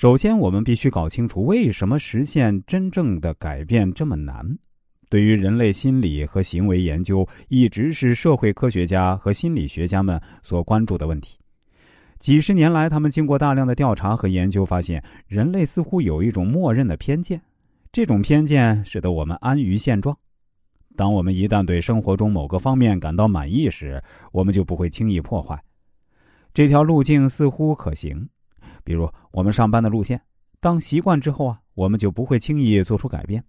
首先，我们必须搞清楚为什么实现真正的改变这么难。对于人类心理和行为研究，一直是社会科学家和心理学家们所关注的问题。几十年来，他们经过大量的调查和研究，发现人类似乎有一种默认的偏见，这种偏见使得我们安于现状。当我们一旦对生活中某个方面感到满意时，我们就不会轻易破坏。这条路径似乎可行。比如我们上班的路线，当习惯之后啊，我们就不会轻易做出改变。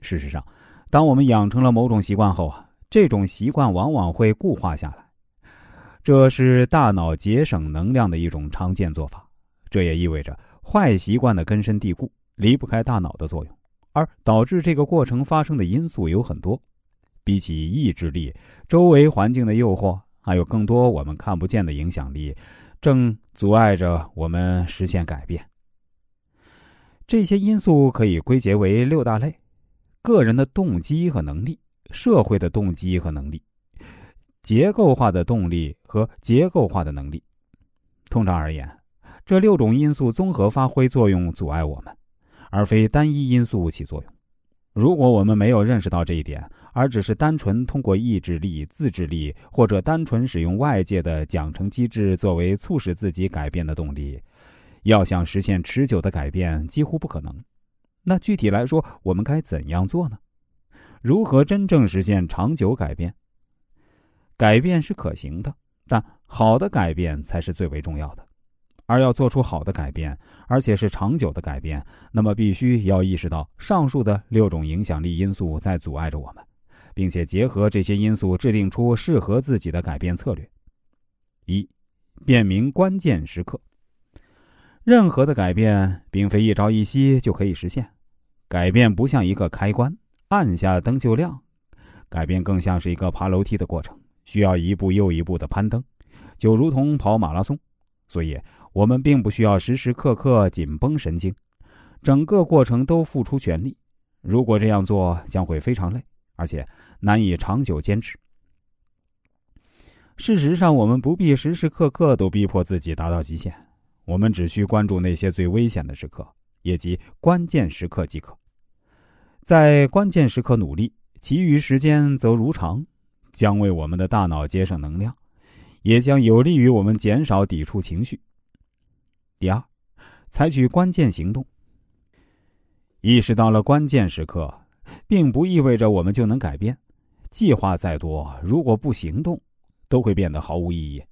事实上，当我们养成了某种习惯后啊，这种习惯往往会固化下来。这是大脑节省能量的一种常见做法。这也意味着坏习惯的根深蒂固，离不开大脑的作用。而导致这个过程发生的因素有很多，比起意志力，周围环境的诱惑，还有更多我们看不见的影响力。正阻碍着我们实现改变。这些因素可以归结为六大类：个人的动机和能力、社会的动机和能力、结构化的动力和结构化的能力。通常而言，这六种因素综合发挥作用，阻碍我们，而非单一因素起作用。如果我们没有认识到这一点，而只是单纯通过意志力、自制力，或者单纯使用外界的奖惩机制作为促使自己改变的动力，要想实现持久的改变几乎不可能。那具体来说，我们该怎样做呢？如何真正实现长久改变？改变是可行的，但好的改变才是最为重要的。而要做出好的改变，而且是长久的改变，那么必须要意识到上述的六种影响力因素在阻碍着我们，并且结合这些因素制定出适合自己的改变策略。一、辨明关键时刻。任何的改变并非一朝一夕就可以实现，改变不像一个开关，按下灯就亮，改变更像是一个爬楼梯的过程，需要一步又一步的攀登，就如同跑马拉松，所以。我们并不需要时时刻刻紧绷神经，整个过程都付出全力。如果这样做，将会非常累，而且难以长久坚持。事实上，我们不必时时刻刻都逼迫自己达到极限，我们只需关注那些最危险的时刻，也即关键时刻即可。在关键时刻努力，其余时间则如常，将为我们的大脑节省能量，也将有利于我们减少抵触情绪。第二，采取关键行动。意识到了关键时刻，并不意味着我们就能改变。计划再多，如果不行动，都会变得毫无意义。